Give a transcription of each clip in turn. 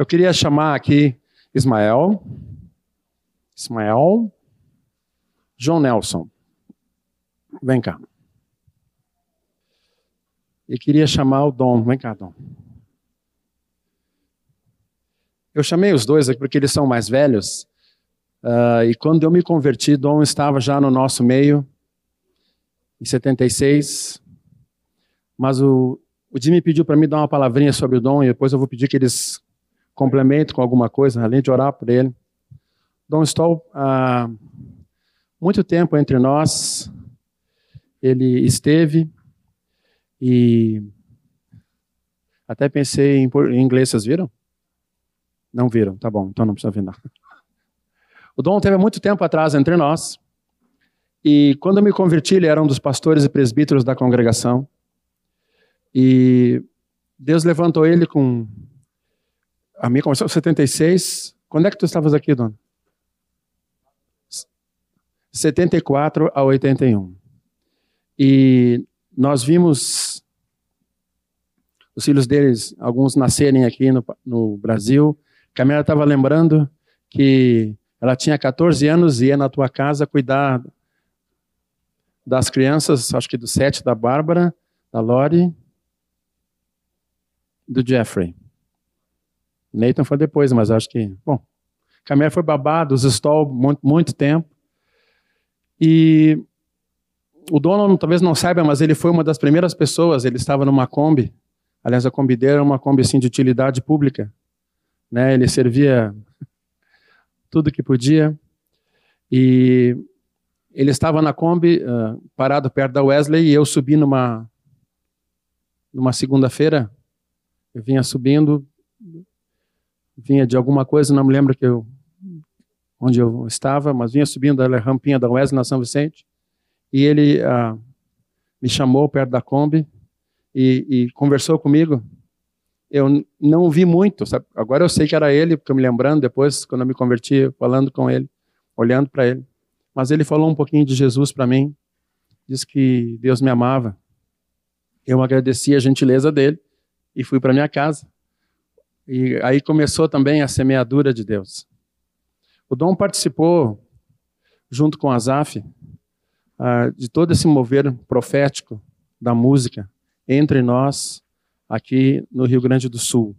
Eu queria chamar aqui Ismael, Ismael, João Nelson. Vem cá. E queria chamar o Dom. Vem cá, Dom. Eu chamei os dois aqui porque eles são mais velhos. Uh, e quando eu me converti, Dom estava já no nosso meio, em 76. Mas o, o Jimmy pediu para mim dar uma palavrinha sobre o Dom e depois eu vou pedir que eles complementem com alguma coisa, além de orar por ele. Dom Stoll, há muito tempo entre nós, ele esteve e até pensei em, em inglês, vocês viram? Não viram, tá bom, então não precisa vir. O Dom teve muito tempo atrás entre nós, e quando eu me converti, ele era um dos pastores e presbíteros da congregação, e Deus levantou ele com. A minha começou em 76. Quando é que tu estavas aqui, Dona? 74 a 81. E nós vimos os filhos deles, alguns nascerem aqui no, no Brasil. Camila estava lembrando que ela tinha 14 anos e ia na tua casa cuidar das crianças, acho que do sete da Bárbara, da Lori, do Jeffrey. Nathan foi depois, mas acho que, bom, Camila foi babado, os Stoll muito, muito tempo. E o dono talvez não saiba, mas ele foi uma das primeiras pessoas, ele estava numa Kombi, aliás, a Kombi dele era uma Kombi assim, de utilidade pública, né? ele servia tudo que podia, e ele estava na Kombi, uh, parado perto da Wesley, e eu subi numa, numa segunda-feira, eu vinha subindo, vinha de alguma coisa, não me lembro que eu, onde eu estava, mas vinha subindo a rampinha da Wesley na São Vicente, e ele ah, me chamou perto da Kombi e, e, conversou comigo. Eu não vi muito, sabe? agora eu sei que era ele, porque eu me lembrando depois, quando eu me converti, falando com ele, olhando para ele. Mas ele falou um pouquinho de Jesus para mim, disse que Deus me amava. Eu agradeci a gentileza dele e fui para minha casa. E aí começou também a semeadura de Deus. O Dom participou, junto com Azaf, uh, de todo esse mover profético da música entre nós aqui no Rio Grande do Sul,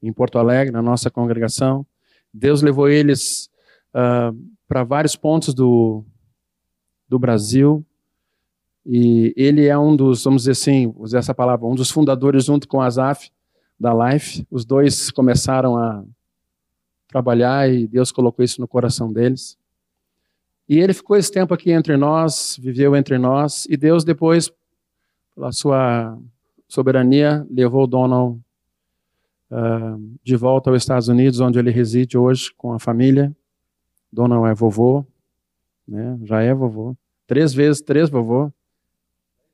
em Porto Alegre, na nossa congregação. Deus levou eles uh, para vários pontos do, do Brasil. E ele é um dos, vamos dizer assim, usar essa palavra, um dos fundadores, junto com Azaf, da Life. Os dois começaram a trabalhar e Deus colocou isso no coração deles. E ele ficou esse tempo aqui entre nós, viveu entre nós, e Deus depois, pela sua soberania, levou Donald uh, de volta aos Estados Unidos, onde ele reside hoje com a família. Donald é vovô, né? já é vovô. Três vezes, três vovô.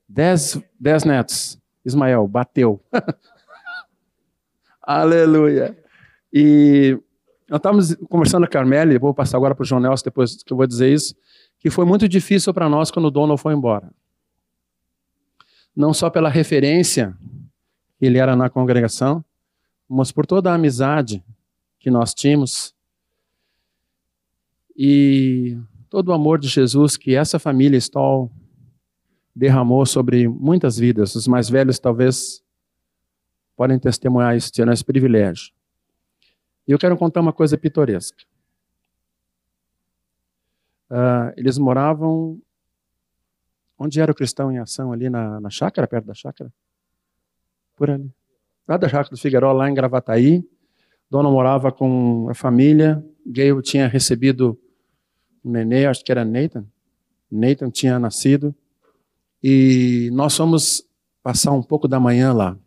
Dez, dez netos. Ismael, bateu. Aleluia. E nós estávamos conversando com a Carmele, vou passar agora para o João Nelson depois que eu vou dizer isso, que foi muito difícil para nós quando o Donald foi embora. Não só pela referência que ele era na congregação, mas por toda a amizade que nós tínhamos e todo o amor de Jesus que essa família Stoll derramou sobre muitas vidas. Os mais velhos talvez podem testemunhar isso, tiveram esse privilégio. E eu quero contar uma coisa pitoresca. Uh, eles moravam. Onde era o cristão em ação? Ali na, na chácara, perto da chácara? Por ali. Lá da chácara do Figueiró, lá em Gravataí. Dona morava com a família. Gayle tinha recebido um nenê, acho que era Nathan. Nathan tinha nascido. E nós fomos passar um pouco da manhã lá.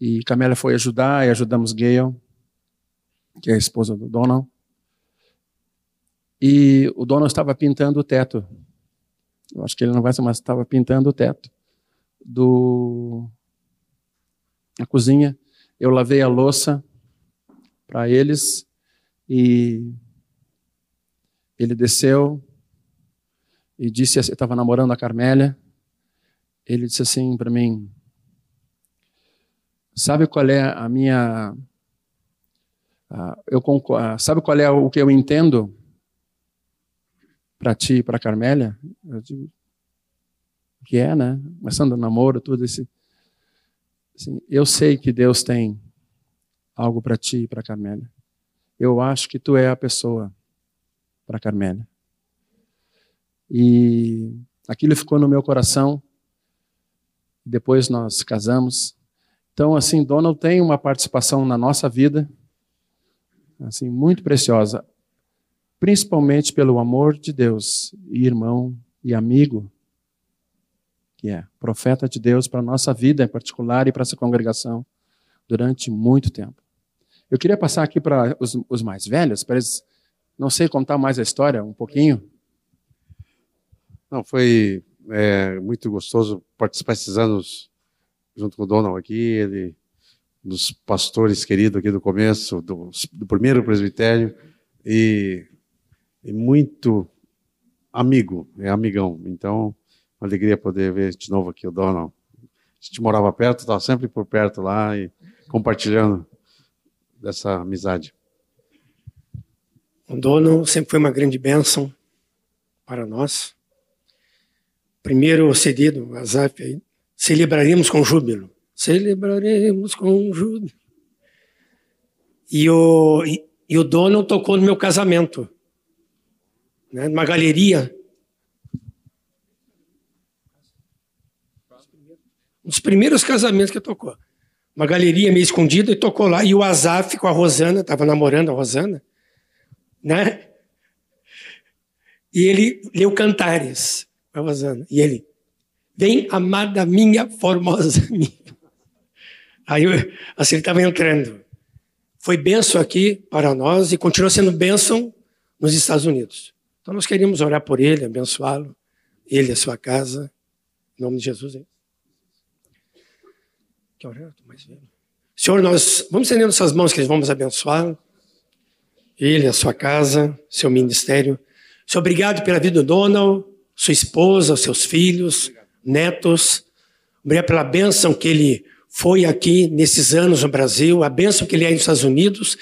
E Camila foi ajudar e ajudamos Gayle que é a esposa do Donald. E o Donald estava pintando o teto. Eu acho que ele não vai ser, mas estava pintando o teto do a cozinha. Eu lavei a louça para eles e ele desceu e disse assim, estava namorando a Carmélia. Ele disse assim para mim: Sabe qual é a minha eu concordo, sabe qual é o que eu entendo para ti e para Carmélia? Eu digo que é, né? Começando o namoro, tudo esse. Assim, eu sei que Deus tem algo para ti e para Carmélia. Eu acho que tu é a pessoa para Carmélia. E aquilo ficou no meu coração. Depois nós casamos. Então, assim, Donald tem uma participação na nossa vida, assim, muito preciosa, principalmente pelo amor de Deus, e irmão e amigo, que é profeta de Deus para a nossa vida em particular e para essa congregação durante muito tempo. Eu queria passar aqui para os, os mais velhos, para eles, não sei contar mais a história, um pouquinho. Não, foi é, muito gostoso participar esses anos junto com o Donald aqui, ele dos pastores queridos aqui do começo, do, do primeiro presbitério, e, e, muito amigo, é amigão. Então, uma alegria poder ver de novo aqui o Donald. A gente morava perto, estava sempre por perto lá e compartilhando dessa amizade. O Donald sempre foi uma grande bênção para nós. Primeiro CD do WhatsApp aí, celebraremos com júbilo. Celebraremos com júbilo. E o, e, e o dono tocou no meu casamento, né, numa galeria. Um dos primeiros casamentos que tocou. Uma galeria meio escondida e tocou lá. E o Azaf com a Rosana, estava namorando a Rosana, né? E ele leu cantares a Rosana. E ele, vem amada minha, formosa minha. Aí assim, ele estava entrando. Foi bênção aqui para nós e continua sendo bênção nos Estados Unidos. Então nós queríamos orar por ele, abençoá-lo, ele a sua casa, em nome de Jesus. Hein? Que mais velho. Senhor, nós vamos estender nossas mãos que vamos abençoá-lo, ele, a sua casa, seu ministério. Senhor, obrigado pela vida do Donald, sua esposa, os seus filhos, netos. Obrigado pela bênção que ele foi aqui nesses anos no Brasil, a bênção que ele é nos Estados Unidos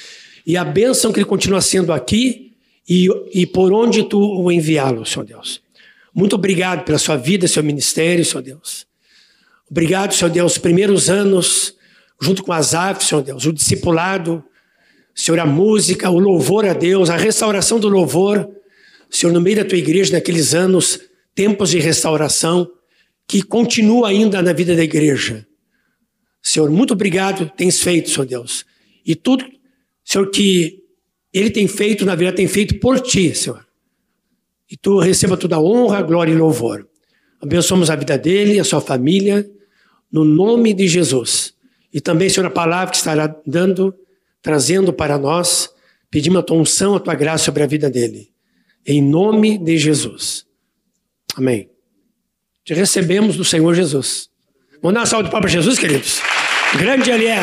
e a bênção que ele continua sendo aqui e, e por onde tu o enviá-lo, Senhor Deus. Muito obrigado pela sua vida, seu ministério, Senhor Deus. Obrigado, Senhor Deus, os primeiros anos, junto com as aves, Senhor Deus, o discipulado, Senhor, a música, o louvor a Deus, a restauração do louvor, Senhor, no meio da tua igreja, naqueles anos, tempos de restauração, que continua ainda na vida da igreja. Senhor, muito obrigado, tens feito, Senhor Deus. E tudo, Senhor, que Ele tem feito, na verdade, tem feito por Ti, Senhor. E Tu receba toda a honra, glória e louvor. Abençoamos a vida dele, a sua família, no nome de Jesus. E também, Senhor, a palavra que estará dando, trazendo para nós, pedimos a tua unção, a tua graça sobre a vida dele. Em nome de Jesus. Amém. Te recebemos do Senhor Jesus. Vamos dar uma salva de para Jesus, queridos? Grande Ele é.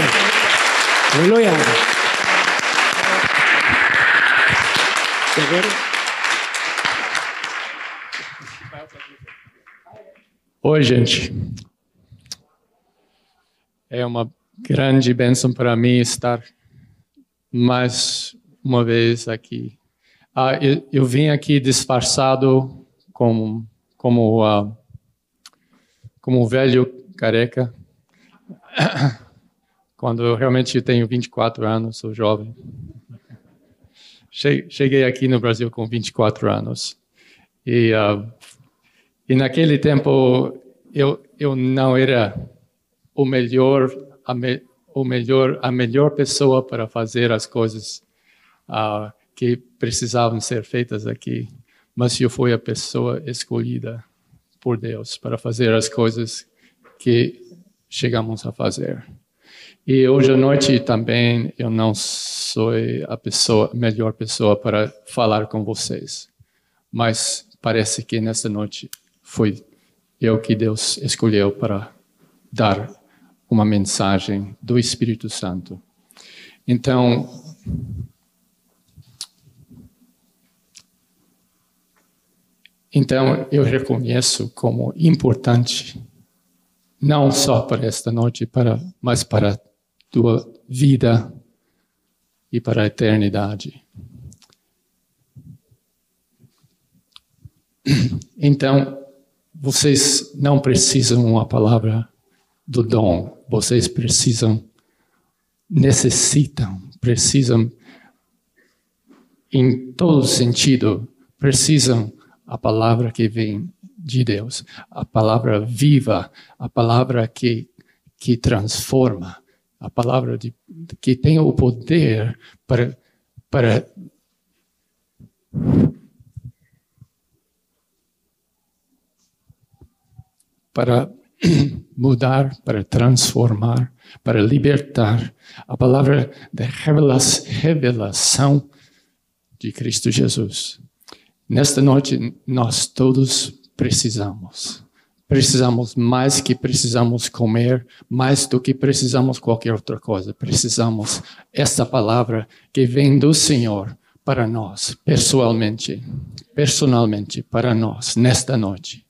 Aleluia. Oi, gente. É uma grande bênção para mim estar mais uma vez aqui ah, eu, eu, vim aqui disfarçado como como uh, como um velho careca. Quando eu realmente tenho 24 anos, sou jovem. Cheguei aqui no Brasil com 24 anos. E, uh, e naquele tempo eu, eu não era o melhor, a me, o melhor, a melhor pessoa para fazer as coisas uh, que precisavam ser feitas aqui, mas eu fui a pessoa escolhida por Deus para fazer as coisas que chegamos a fazer. E hoje à noite também eu não sou a pessoa, melhor pessoa para falar com vocês, mas parece que nessa noite foi eu que Deus escolheu para dar uma mensagem do Espírito Santo. Então, Então, eu reconheço como importante, não só para esta noite, para, mas para a tua vida, e para a eternidade. Então, vocês não precisam uma palavra do dom, vocês precisam, necessitam, precisam, em todo sentido, precisam a palavra que vem de Deus, a palavra viva, a palavra que, que transforma, a palavra de, que tem o poder para, para para mudar, para transformar, para libertar. A palavra da revelação de Cristo Jesus. Nesta noite, nós todos precisamos. Precisamos mais que precisamos comer, mais do que precisamos qualquer outra coisa. Precisamos essa palavra que vem do Senhor para nós, pessoalmente, personalmente, para nós, nesta noite.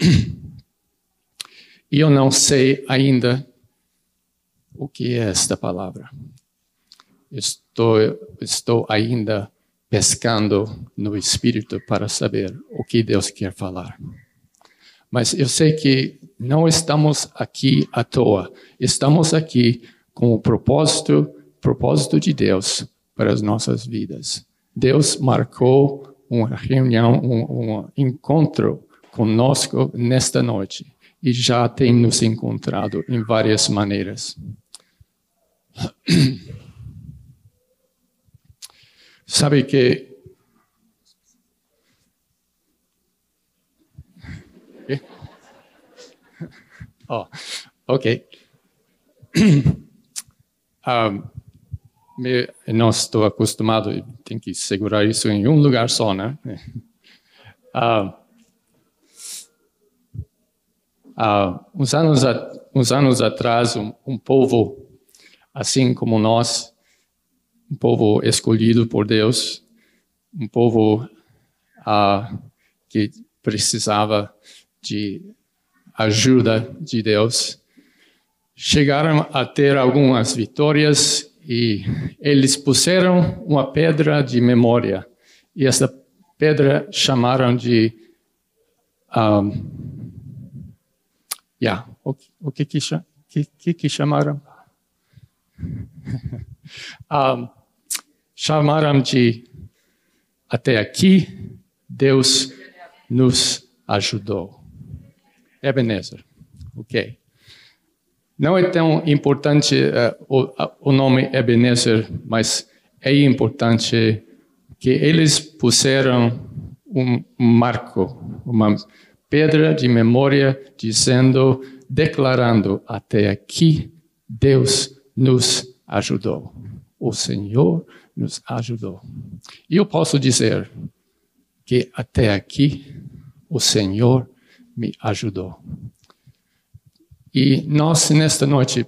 E eu não sei ainda o que é esta palavra. Estou, estou ainda pescando no Espírito para saber o que Deus quer falar. Mas eu sei que não estamos aqui à toa. Estamos aqui com o propósito, propósito de Deus para as nossas vidas. Deus marcou uma reunião, um, um encontro conosco nesta noite e já tem nos encontrado em várias maneiras. Sabe que Oh, ok. Um, me, não estou acostumado, tenho que segurar isso em um lugar só, né? Uh, uh, uns, anos a, uns anos atrás, um, um povo, assim como nós, um povo escolhido por Deus, um povo uh, que precisava de ajuda de Deus, chegaram a ter algumas vitórias e eles puseram uma pedra de memória. E essa pedra chamaram de. Um, yeah, o, o que, que, que, que chamaram? um, chamaram de até aqui Deus nos ajudou. Ebenezer. Ok. Não é tão importante uh, o, o, nome Ebenezer, mas é importante que eles puseram um marco, uma pedra de memória, dizendo, declarando: até aqui Deus nos ajudou. O Senhor nos ajudou. E eu posso dizer que até aqui o Senhor me ajudou. E nós, nesta noite,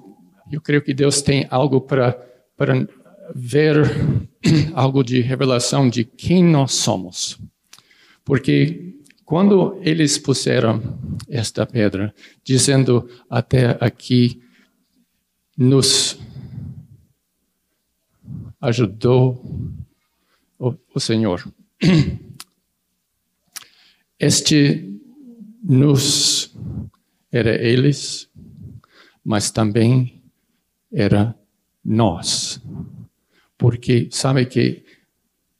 eu creio que Deus tem algo para, ver, algo de revelação de quem nós somos. Porque quando eles puseram esta pedra, dizendo até aqui, nos ajudou o, o Senhor. Este nos era eles, mas também era nós. Porque sabe que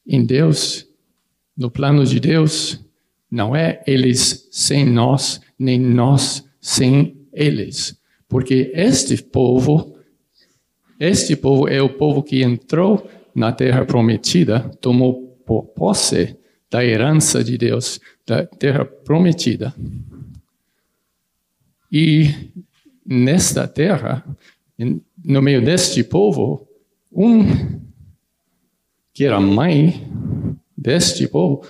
em Deus, no plano de Deus, não é eles sem nós, nem nós sem eles. Porque este povo, este povo é o povo que entrou na terra prometida, tomou posse da herança de Deus, da terra prometida. E nesta terra, no meio deste povo, um que era mãe deste povo,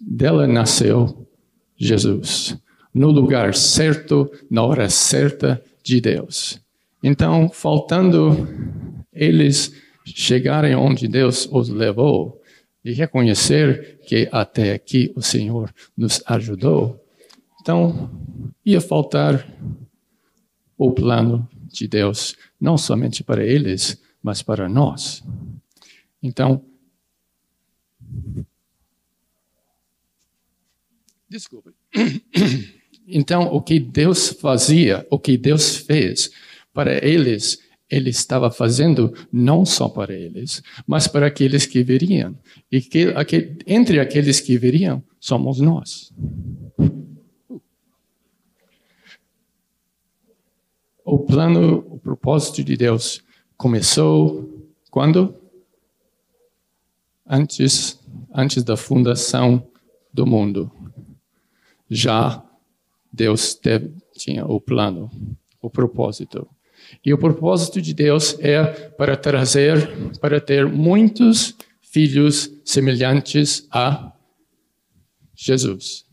dela nasceu Jesus, no lugar certo, na hora certa de Deus. Então, faltando eles chegarem onde Deus os levou, e reconhecer que até aqui o Senhor nos ajudou, então ia faltar o plano de Deus, não somente para eles, mas para nós. Então, desculpe. Então, o que Deus fazia, o que Deus fez para eles, Ele estava fazendo não só para eles, mas para aqueles que viriam. E que, entre aqueles que viriam, somos nós. O plano, o propósito de Deus começou quando? Antes, antes da fundação do mundo. Já Deus teve, tinha o plano, o propósito. E o propósito de Deus é para trazer, para ter muitos filhos semelhantes a Jesus.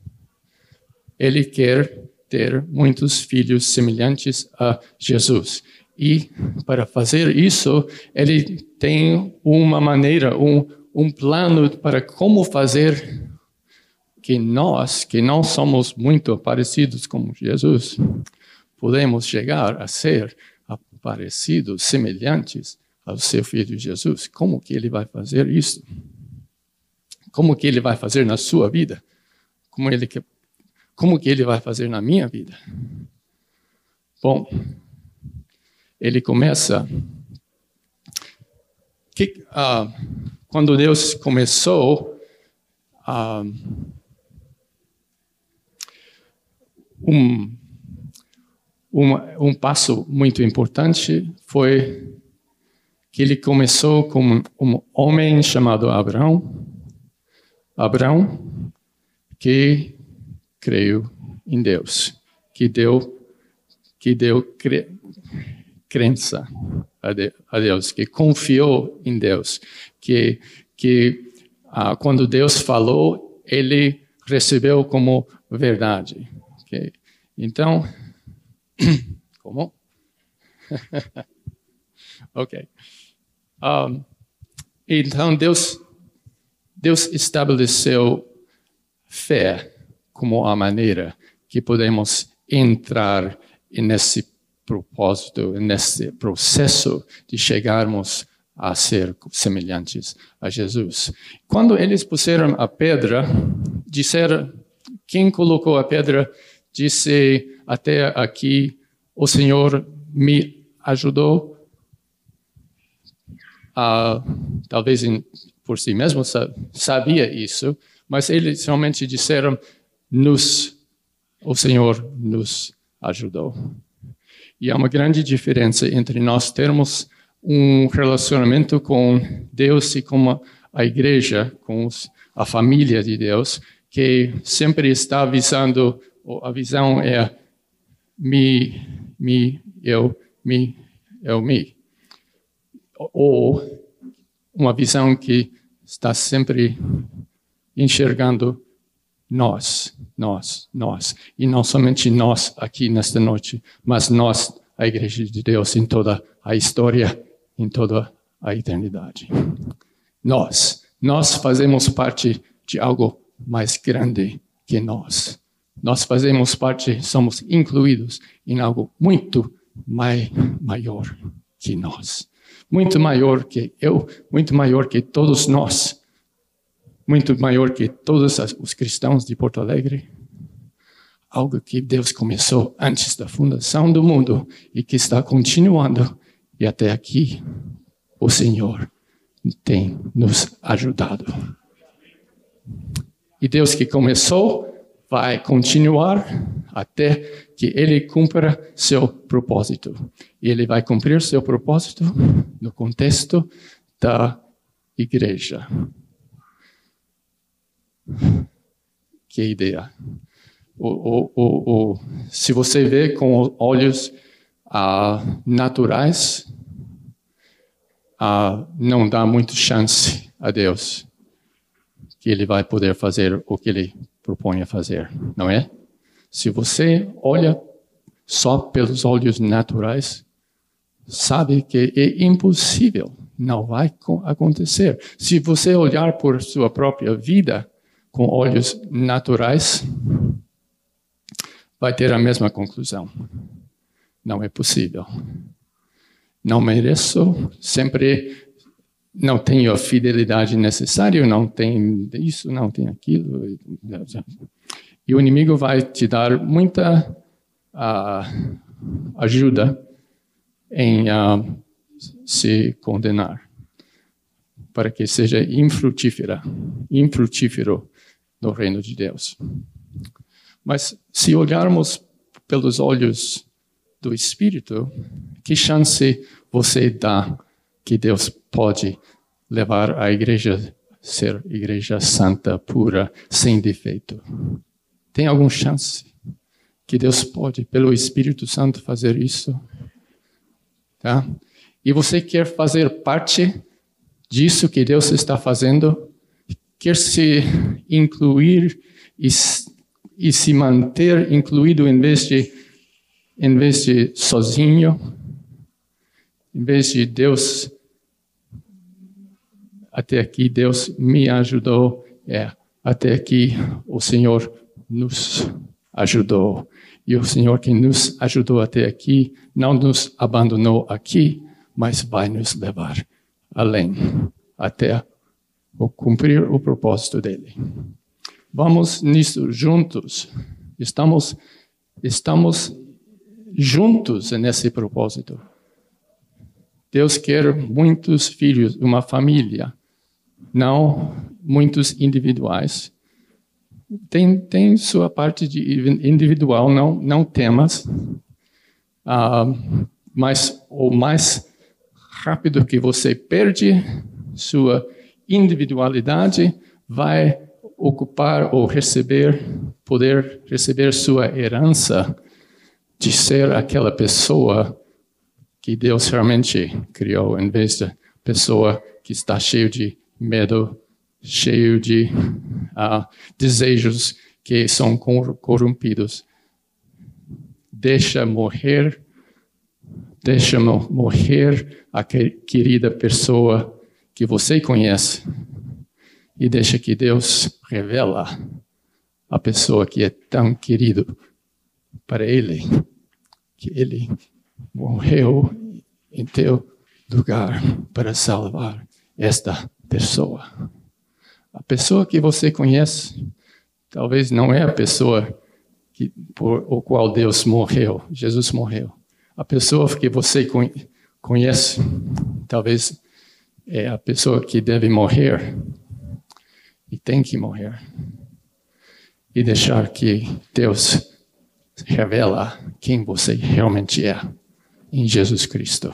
Ele quer ter muitos filhos semelhantes a Jesus. E para fazer isso, ele tem uma maneira, um, um plano para como fazer que nós, que não somos muito parecidos com Jesus, podemos chegar a ser parecidos, semelhantes ao seu filho Jesus. Como que ele vai fazer isso? Como que ele vai fazer na sua vida? Como ele que, como que ele vai fazer na minha vida? Bom, ele começa que, uh, quando Deus começou uh, um, um, um passo muito importante foi que ele começou com um homem chamado Abraão, Abraão, que creu em Deus, que deu, que deu cre, crença a Deus, que confiou em Deus, que, que ah, quando Deus falou, ele recebeu como verdade. Ok. Então, como? ok. Um, então, Deus, Deus estabeleceu fé como a maneira que podemos entrar nesse propósito, nesse processo de chegarmos a ser semelhantes a Jesus. Quando eles puseram a pedra, disseram, quem colocou a pedra disse até aqui, o Senhor me ajudou a, talvez em, por si mesmo sabia isso, mas eles realmente disseram, nos, o Senhor nos ajudou. E há uma grande diferença entre nós termos um relacionamento com Deus e com a igreja, com a família de Deus, que sempre está avisando a visão é me, me, eu, me, eu, me. Ou uma visão que está sempre enxergando nós, nós, nós. E não somente nós aqui nesta noite, mas nós, a Igreja de Deus, em toda a história, em toda a eternidade. Nós, nós fazemos parte de algo mais grande que nós nós fazemos parte, somos incluídos em algo muito mai, maior que nós. Muito maior que eu, muito maior que todos nós, muito maior que todos os cristãos de Porto Alegre. Algo que Deus começou antes da fundação do mundo e que está continuando. E até aqui, o Senhor tem nos ajudado. E Deus que começou vai continuar até que ele cumpra seu propósito. E ele vai cumprir seu propósito no contexto da igreja. Que ideia. O, o, o, se você vê com olhos uh, naturais, uh, não dá muita chance a Deus que ele vai poder fazer o que ele propõe a fazer, não é? Se você olha só pelos olhos naturais, sabe que é impossível, não vai acontecer. Se você olhar por sua própria vida com olhos naturais, vai ter a mesma conclusão. Não é possível. não mereço, sempre não tenho a fidelidade necessária, não tenho isso, não tenho aquilo. E o inimigo vai te dar muita uh, ajuda em uh, se condenar, para que seja infrutífera, infrutífero no reino de Deus. Mas se olharmos pelos olhos do Espírito, que chance você dá que Deus pode levar a igreja a ser igreja santa, pura, sem defeito? Tem alguma chance que Deus pode, pelo Espírito Santo, fazer isso? Tá? E você quer fazer parte disso que Deus está fazendo? Quer se incluir e, e se manter incluído em vez de em vez de sozinho, em vez de Deus até aqui Deus me ajudou, é até aqui o Senhor nos ajudou. E o Senhor que nos ajudou até aqui não nos abandonou aqui, mas vai nos levar além, até cumprir o propósito dele. Vamos nisso juntos. Estamos estamos juntos nesse propósito. Deus quer muitos filhos, uma família, não muitos individuais. Tem, tem sua parte de individual, não, não temas, uh, mas o mais rápido que você perde sua individualidade, vai ocupar ou receber, poder receber sua herança de ser aquela pessoa que Deus realmente criou, em vez da pessoa que está cheio de medo, cheio de uh, desejos que são corrompidos. Deixa morrer, deixa morrer a querida pessoa que você conhece e deixa que Deus revela a pessoa que é tão querido para Ele que ele morreu em teu lugar para salvar esta pessoa. A pessoa que você conhece talvez não é a pessoa que, por o qual Deus morreu, Jesus morreu. A pessoa que você conhece talvez é a pessoa que deve morrer e tem que morrer e deixar que Deus revela quem você realmente é em Jesus Cristo.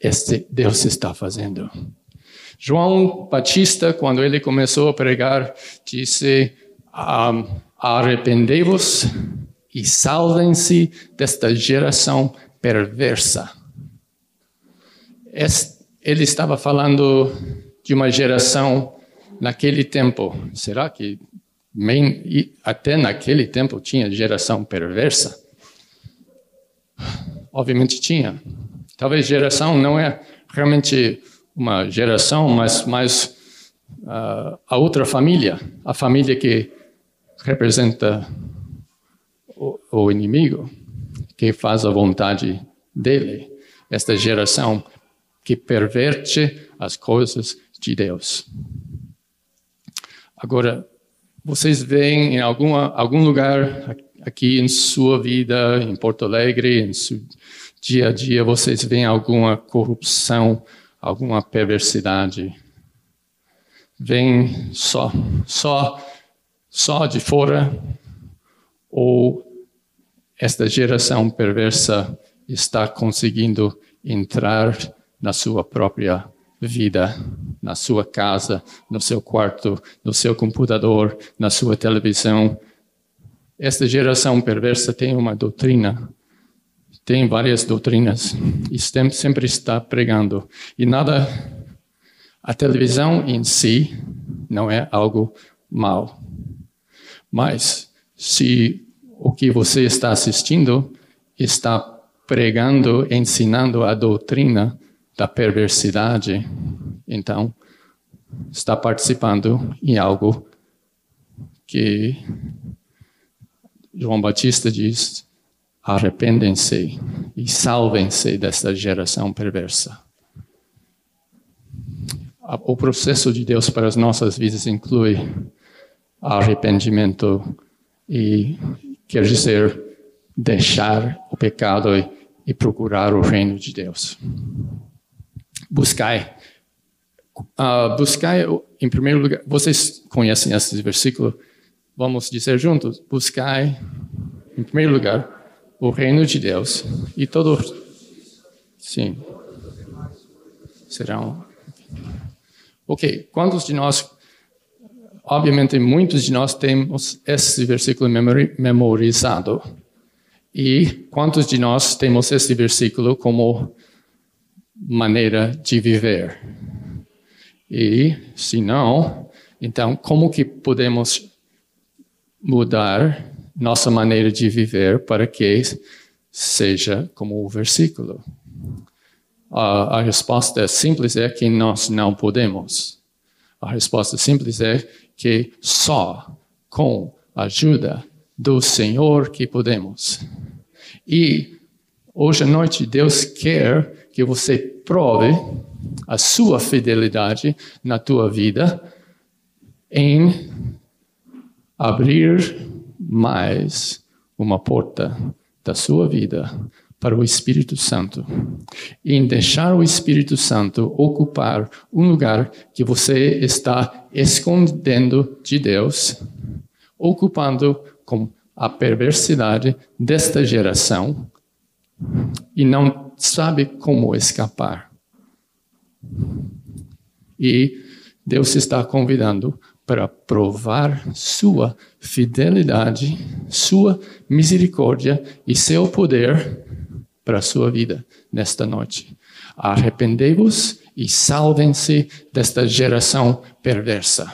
Este Deus está fazendo. João Batista, quando ele começou a pregar, disse: Arrependei-vos e salvem-se desta geração perversa. Ele estava falando de uma geração naquele tempo. Será que até naquele tempo tinha geração perversa? Obviamente tinha. Talvez geração não é realmente uma geração, mas mais uh, a outra família, a família que representa o, o inimigo, que faz a vontade dele. Esta geração que perverte as coisas de Deus. Agora, vocês veem em alguma, algum lugar aqui em sua vida, em Porto Alegre, em seu dia a dia, vocês veem alguma corrupção, alguma perversidade? Vem só, só, só de fora? Ou esta geração perversa está conseguindo entrar na sua própria vida na sua casa, no seu quarto, no seu computador, na sua televisão. Esta geração perversa tem uma doutrina, tem várias doutrinas e sempre está pregando. E nada, a televisão em si não é algo mal. Mas se o que você está assistindo está pregando, ensinando a doutrina, da perversidade, então está participando em algo que João Batista diz arrependem-se e salvem-se desta geração perversa. O processo de Deus para as nossas vidas inclui arrependimento e quer dizer deixar o pecado e, e procurar o reino de Deus. Buscai. Uh, buscai, em primeiro lugar, vocês conhecem esse versículo? Vamos dizer juntos: buscai, em primeiro lugar, o reino de Deus e todo. Sim. Serão. Ok, quantos de nós. Obviamente, muitos de nós temos esse versículo memorizado. E quantos de nós temos esse versículo como maneira de viver? E, se não, então, como que podemos mudar nossa maneira de viver para que seja como o versículo. A, a resposta simples é que nós não podemos. A resposta simples é que só com a ajuda do Senhor que podemos. E hoje à noite Deus quer que você prove a sua fidelidade na tua vida em abrir mais uma porta da sua vida para o Espírito Santo. Em deixar o Espírito Santo ocupar um lugar que você está escondendo de Deus, ocupando com a perversidade desta geração e não sabe como escapar. E Deus está convidando para provar sua fidelidade, sua misericórdia e seu poder para a sua vida nesta noite. Arrependei-vos e salvem-se desta geração perversa.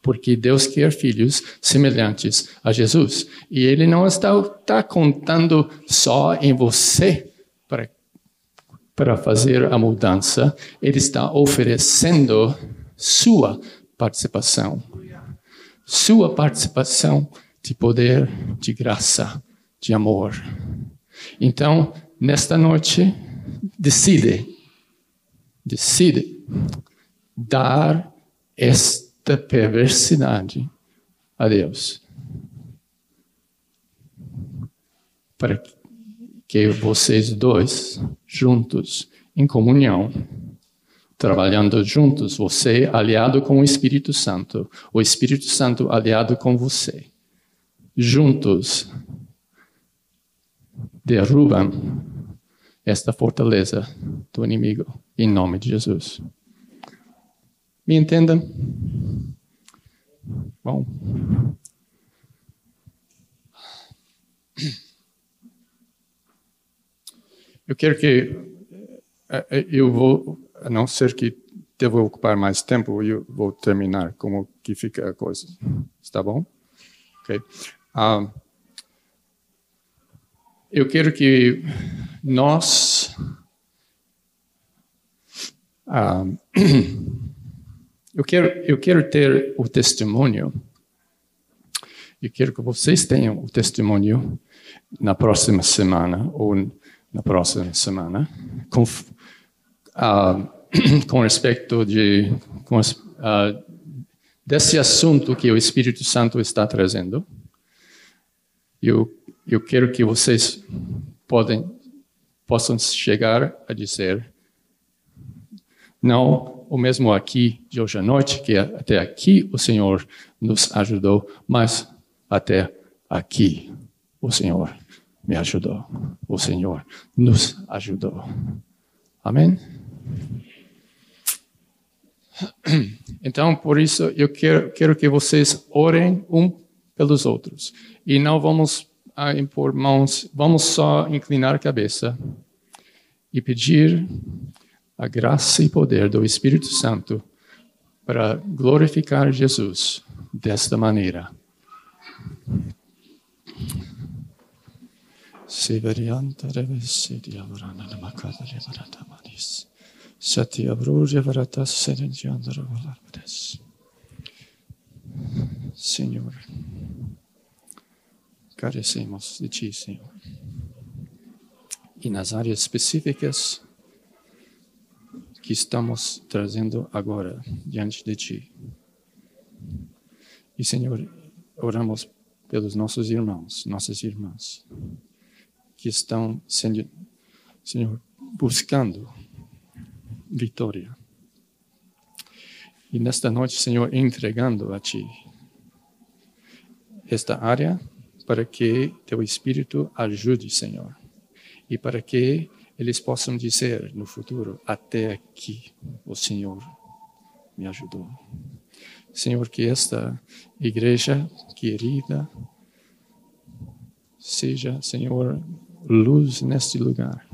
Porque Deus quer filhos semelhantes a Jesus. E Ele não está, está contando só em você para, para fazer a mudança, Ele está oferecendo sua participação. Sua participação de poder, de graça, de amor. Então, nesta noite, decide, decide dar esta perversidade a Deus. Para que vocês dois, juntos, em comunhão, trabalhando juntos, você aliado com o Espírito Santo, o Espírito Santo aliado com você. Juntos derrubam esta fortaleza do inimigo em nome de Jesus. Me entendam? Bom. Eu quero que eh, eh, eu vou a não ser que devo ocupar mais tempo, eu vou terminar como que fica a coisa. Está bom? Ok. Uh, eu quero que nós uh, eu quero eu quero ter o testemunho. Eu quero que vocês tenham o testemunho na próxima semana ou na próxima semana com, uh, com respeito de com, uh, desse assunto que o Espírito Santo está trazendo. Eu eu quero que vocês podem possam chegar a dizer não o mesmo aqui de hoje à noite que até aqui o Senhor nos ajudou, mas até aqui o Senhor me ajudou. O Senhor nos ajudou. Amém? Então, por isso, eu quero, quero que vocês orem um pelos outros. E não vamos ah, impor mãos, vamos só inclinar a cabeça e pedir a graça e poder do Espírito Santo para glorificar Jesus desta maneira. Revesidia varana namakada levarata manis. Satya bruja varata serendiandra valarvades. Senhor, carecemos de Ti, Senhor. E nas áreas específicas que estamos trazendo agora diante de Ti. E, Senhor, oramos pelos nossos irmãos, nossas irmãs, que estão, sendo, Senhor, buscando vitória. E nesta noite, Senhor, entregando a Ti esta área para que Teu Espírito ajude, Senhor. E para que eles possam dizer no futuro: até aqui o Senhor me ajudou. Senhor, que esta igreja querida seja, Senhor, luz neste lugar.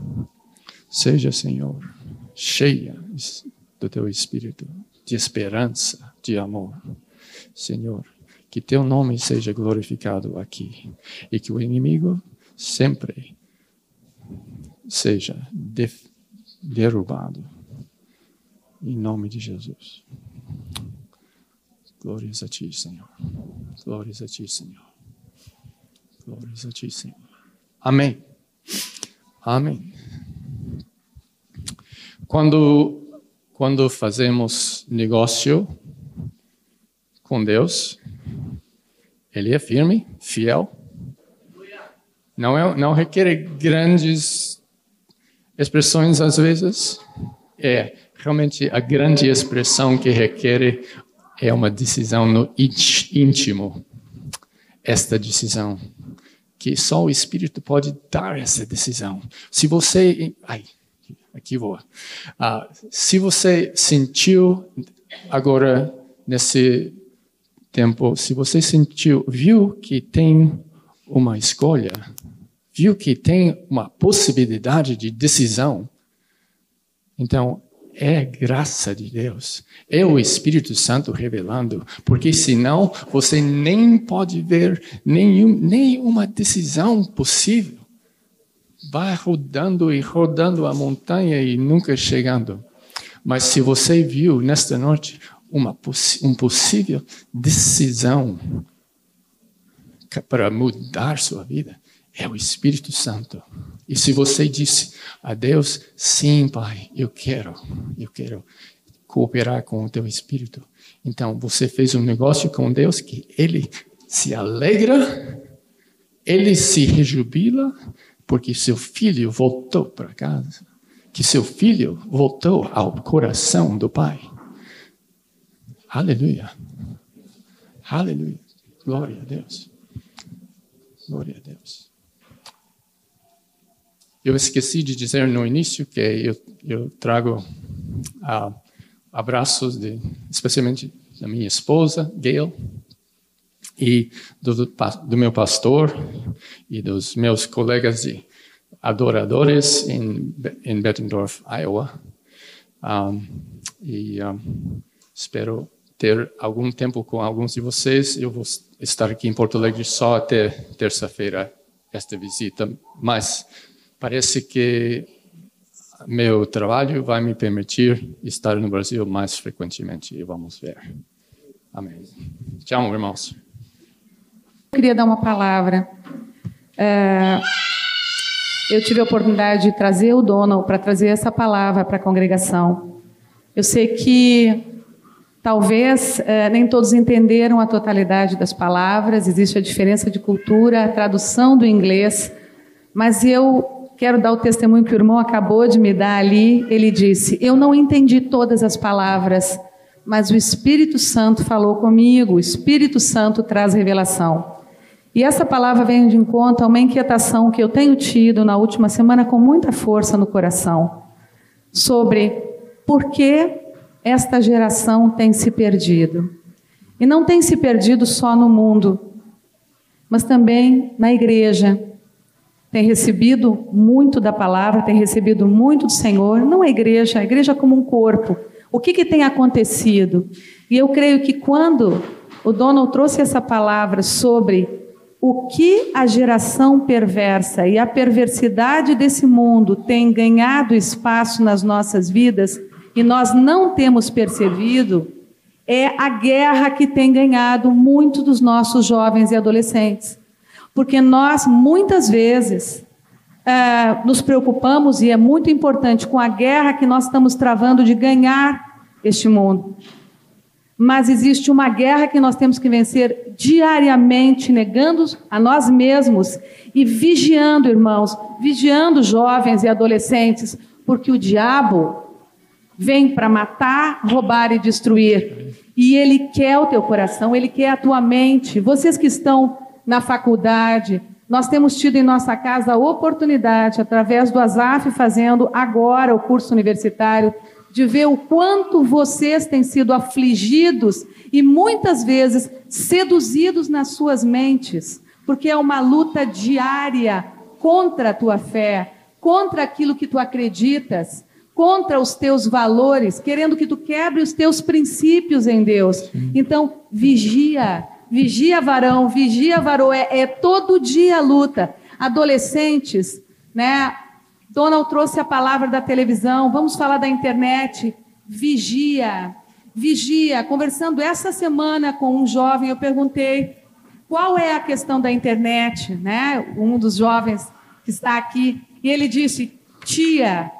Seja, Senhor, cheia do teu espírito de esperança, de amor. Senhor, que teu nome seja glorificado aqui e que o inimigo sempre seja de, derrubado. Em nome de Jesus. Glórias a ti, Senhor. Glórias a ti, Senhor. Glórias a ti, Senhor. Amém. Amém. Quando, quando fazemos negócio com Deus, Ele é firme, fiel. Não, é, não requer grandes expressões às vezes. É realmente a grande expressão que requer é uma decisão no íntimo. Esta decisão. Que só o Espírito pode dar essa decisão. Se você. Ai, aqui vou. Ah, se você sentiu agora nesse tempo, se você sentiu, viu que tem uma escolha, viu que tem uma possibilidade de decisão, então é graça de Deus. É o Espírito Santo revelando. Porque senão você nem pode ver nenhum, nenhuma decisão possível. Vai rodando e rodando a montanha e nunca chegando. Mas se você viu nesta noite uma um possível decisão para mudar sua vida, é o Espírito Santo. E se você disse a Deus, sim, Pai, eu quero, eu quero cooperar com o teu Espírito. Então você fez um negócio com Deus que Ele se alegra, Ele se rejubila, porque seu filho voltou para casa, que seu filho voltou ao coração do Pai. Aleluia. Aleluia. Glória a Deus. Glória a Deus. Eu esqueci de dizer no início que eu, eu trago ah, abraços, de, especialmente da minha esposa, Gail, e do, do, meu pastor e dos meus colegas de adoradores em, em Bettendorf, Iowa. Um, e um, espero ter algum tempo com alguns de vocês. Eu vou estar aqui em Porto Alegre só até terça-feira, esta visita, mas Parece que meu trabalho vai me permitir estar no Brasil mais frequentemente e vamos ver. Amém. Tchau, irmãos. Queria dar uma palavra. É, eu tive a oportunidade de trazer o Donald para trazer essa palavra para a congregação. Eu sei que talvez é, nem todos entenderam a totalidade das palavras, existe a diferença de cultura, a tradução do inglês, mas eu Quero dar o testemunho que o irmão acabou de me dar ali. Ele disse: Eu não entendi todas as palavras, mas o Espírito Santo falou comigo. O Espírito Santo traz revelação. E essa palavra vem de encontro a uma inquietação que eu tenho tido na última semana com muita força no coração sobre por que esta geração tem se perdido. E não tem se perdido só no mundo, mas também na igreja, tem recebido muito da palavra, tem recebido muito do Senhor, não a igreja, a igreja como um corpo. O que, que tem acontecido? E eu creio que quando o Donald trouxe essa palavra sobre o que a geração perversa e a perversidade desse mundo tem ganhado espaço nas nossas vidas e nós não temos percebido, é a guerra que tem ganhado muito dos nossos jovens e adolescentes. Porque nós, muitas vezes, uh, nos preocupamos, e é muito importante, com a guerra que nós estamos travando de ganhar este mundo. Mas existe uma guerra que nós temos que vencer diariamente, negando a nós mesmos e vigiando, irmãos, vigiando jovens e adolescentes, porque o diabo vem para matar, roubar e destruir. E ele quer o teu coração, ele quer a tua mente. Vocês que estão na faculdade, nós temos tido em nossa casa a oportunidade, através do ASAF, fazendo agora o curso universitário, de ver o quanto vocês têm sido afligidos e muitas vezes seduzidos nas suas mentes, porque é uma luta diária contra a tua fé, contra aquilo que tu acreditas, contra os teus valores, querendo que tu quebre os teus princípios em Deus. Então, vigia, vigia varão, vigia varoa, é, é todo dia a luta. Adolescentes, né? Donald trouxe a palavra da televisão, vamos falar da internet. Vigia, vigia. Conversando essa semana com um jovem, eu perguntei qual é a questão da internet, né? Um dos jovens que está aqui, e ele disse: Tia,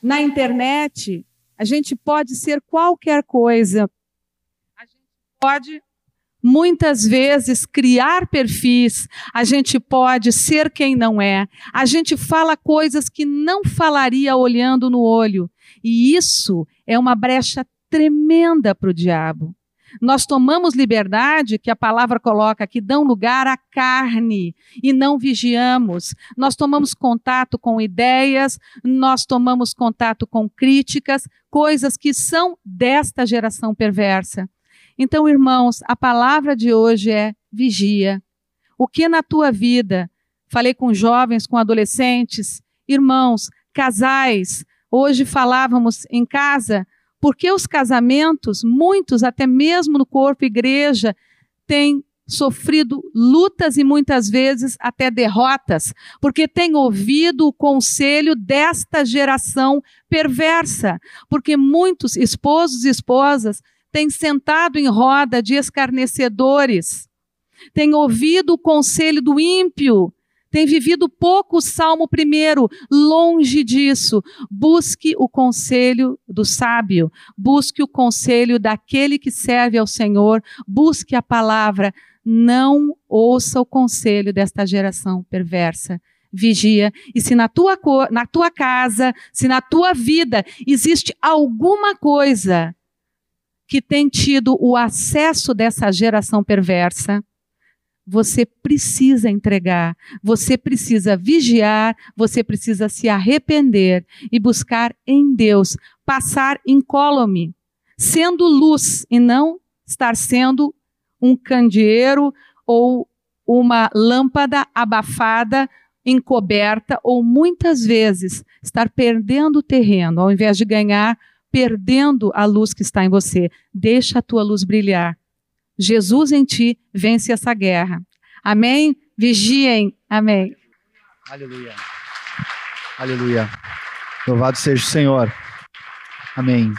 na internet a gente pode ser qualquer coisa. A gente pode muitas vezes criar perfis, a gente pode ser quem não é, a gente fala coisas que não falaria olhando no olho, e isso é uma brecha tremenda para o diabo. Nós tomamos liberdade, que a palavra coloca, que dão lugar à carne e não vigiamos. Nós tomamos contato com ideias, nós tomamos contato com críticas, coisas que são desta geração perversa. Então, irmãos, a palavra de hoje é vigia. O que na tua vida? Falei com jovens, com adolescentes, irmãos, casais. Hoje falávamos em casa, porque os casamentos, muitos, até mesmo no corpo igreja, têm sofrido lutas e muitas vezes até derrotas, porque têm ouvido o conselho desta geração perversa, porque muitos esposos e esposas tem sentado em roda de escarnecedores, tem ouvido o conselho do ímpio, tem vivido pouco o salmo primeiro, longe disso. Busque o conselho do sábio, busque o conselho daquele que serve ao Senhor, busque a palavra. Não ouça o conselho desta geração perversa vigia. E se na tua, na tua casa, se na tua vida existe alguma coisa que tem tido o acesso dessa geração perversa, você precisa entregar, você precisa vigiar, você precisa se arrepender e buscar em Deus, passar incólume, sendo luz e não estar sendo um candeeiro ou uma lâmpada abafada, encoberta, ou muitas vezes estar perdendo terreno, ao invés de ganhar perdendo a luz que está em você. Deixa a tua luz brilhar. Jesus em ti vence essa guerra. Amém? Vigiem. Amém. Aleluia. Aleluia. Louvado seja o Senhor. Amém.